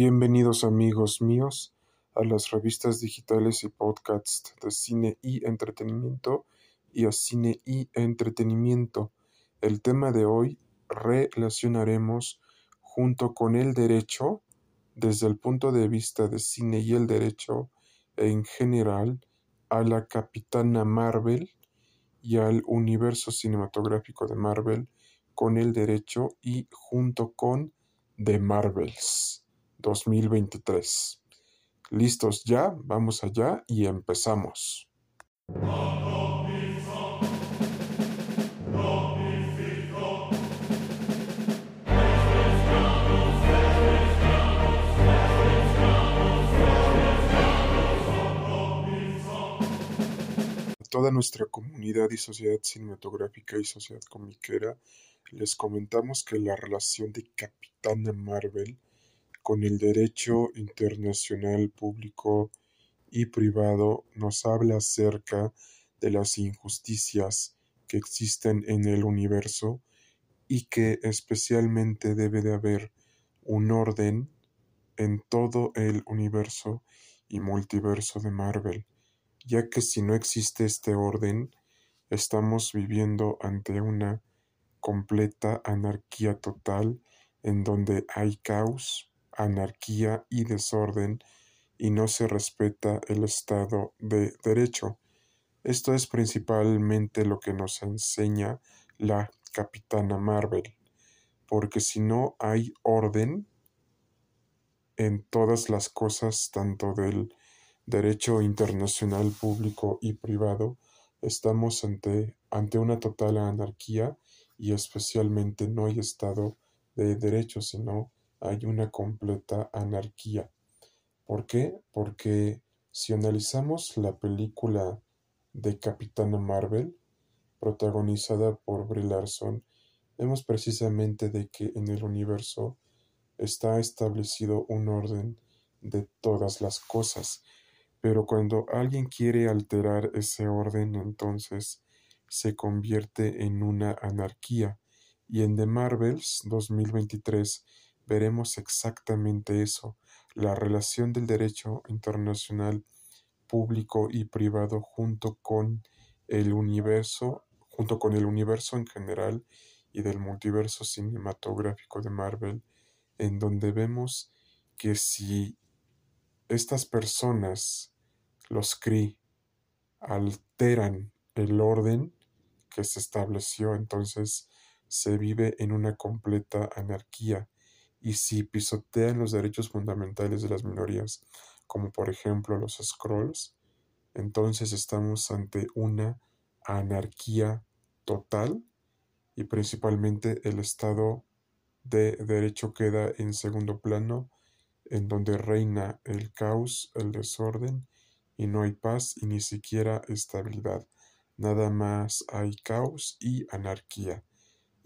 Bienvenidos amigos míos a las revistas digitales y podcasts de cine y entretenimiento y a cine y entretenimiento. El tema de hoy relacionaremos junto con el derecho desde el punto de vista de cine y el derecho en general a la Capitana Marvel y al universo cinematográfico de Marvel con el derecho y junto con The Marvels. 2023. ¿Listos ya? Vamos allá y empezamos. toda nuestra comunidad y sociedad cinematográfica y sociedad comiquera, les comentamos que la relación de Capitana Marvel con el derecho internacional público y privado nos habla acerca de las injusticias que existen en el universo y que especialmente debe de haber un orden en todo el universo y multiverso de Marvel, ya que si no existe este orden, estamos viviendo ante una completa anarquía total en donde hay caos, anarquía y desorden y no se respeta el Estado de Derecho. Esto es principalmente lo que nos enseña la Capitana Marvel, porque si no hay orden en todas las cosas, tanto del derecho internacional público y privado, estamos ante, ante una total anarquía y especialmente no hay Estado de Derecho, sino hay una completa anarquía. ¿Por qué? Porque si analizamos la película de Capitana Marvel, protagonizada por Brie Larson, vemos precisamente de que en el universo está establecido un orden de todas las cosas, pero cuando alguien quiere alterar ese orden, entonces se convierte en una anarquía. Y en The Marvels 2023 veremos exactamente eso, la relación del derecho internacional público y privado junto con el universo, junto con el universo en general y del multiverso cinematográfico de Marvel, en donde vemos que si estas personas, los Kree, alteran el orden que se estableció, entonces se vive en una completa anarquía y si pisotean los derechos fundamentales de las minorías, como por ejemplo los scrolls, entonces estamos ante una anarquía total y principalmente el Estado de Derecho queda en segundo plano, en donde reina el caos, el desorden y no hay paz y ni siquiera estabilidad. Nada más hay caos y anarquía.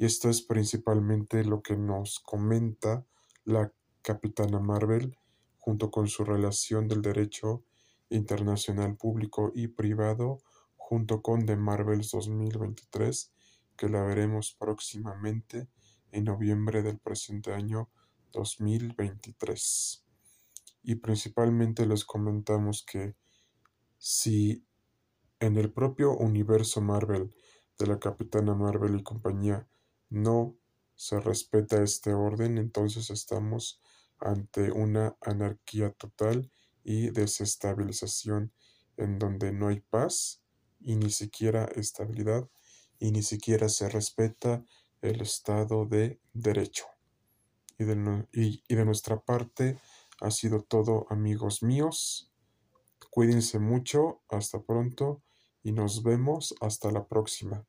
Y esto es principalmente lo que nos comenta la Capitana Marvel, junto con su relación del derecho internacional público y privado, junto con The Marvels 2023, que la veremos próximamente en noviembre del presente año 2023. Y principalmente les comentamos que si en el propio universo Marvel de la Capitana Marvel y compañía no se respeta este orden, entonces estamos ante una anarquía total y desestabilización en donde no hay paz y ni siquiera estabilidad y ni siquiera se respeta el Estado de Derecho. Y de, nuestra parte ha sido todo amigos míos. Cuídense mucho, hasta pronto y nos vemos hasta la próxima.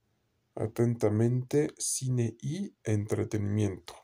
Atentamente, cine y entretenimiento.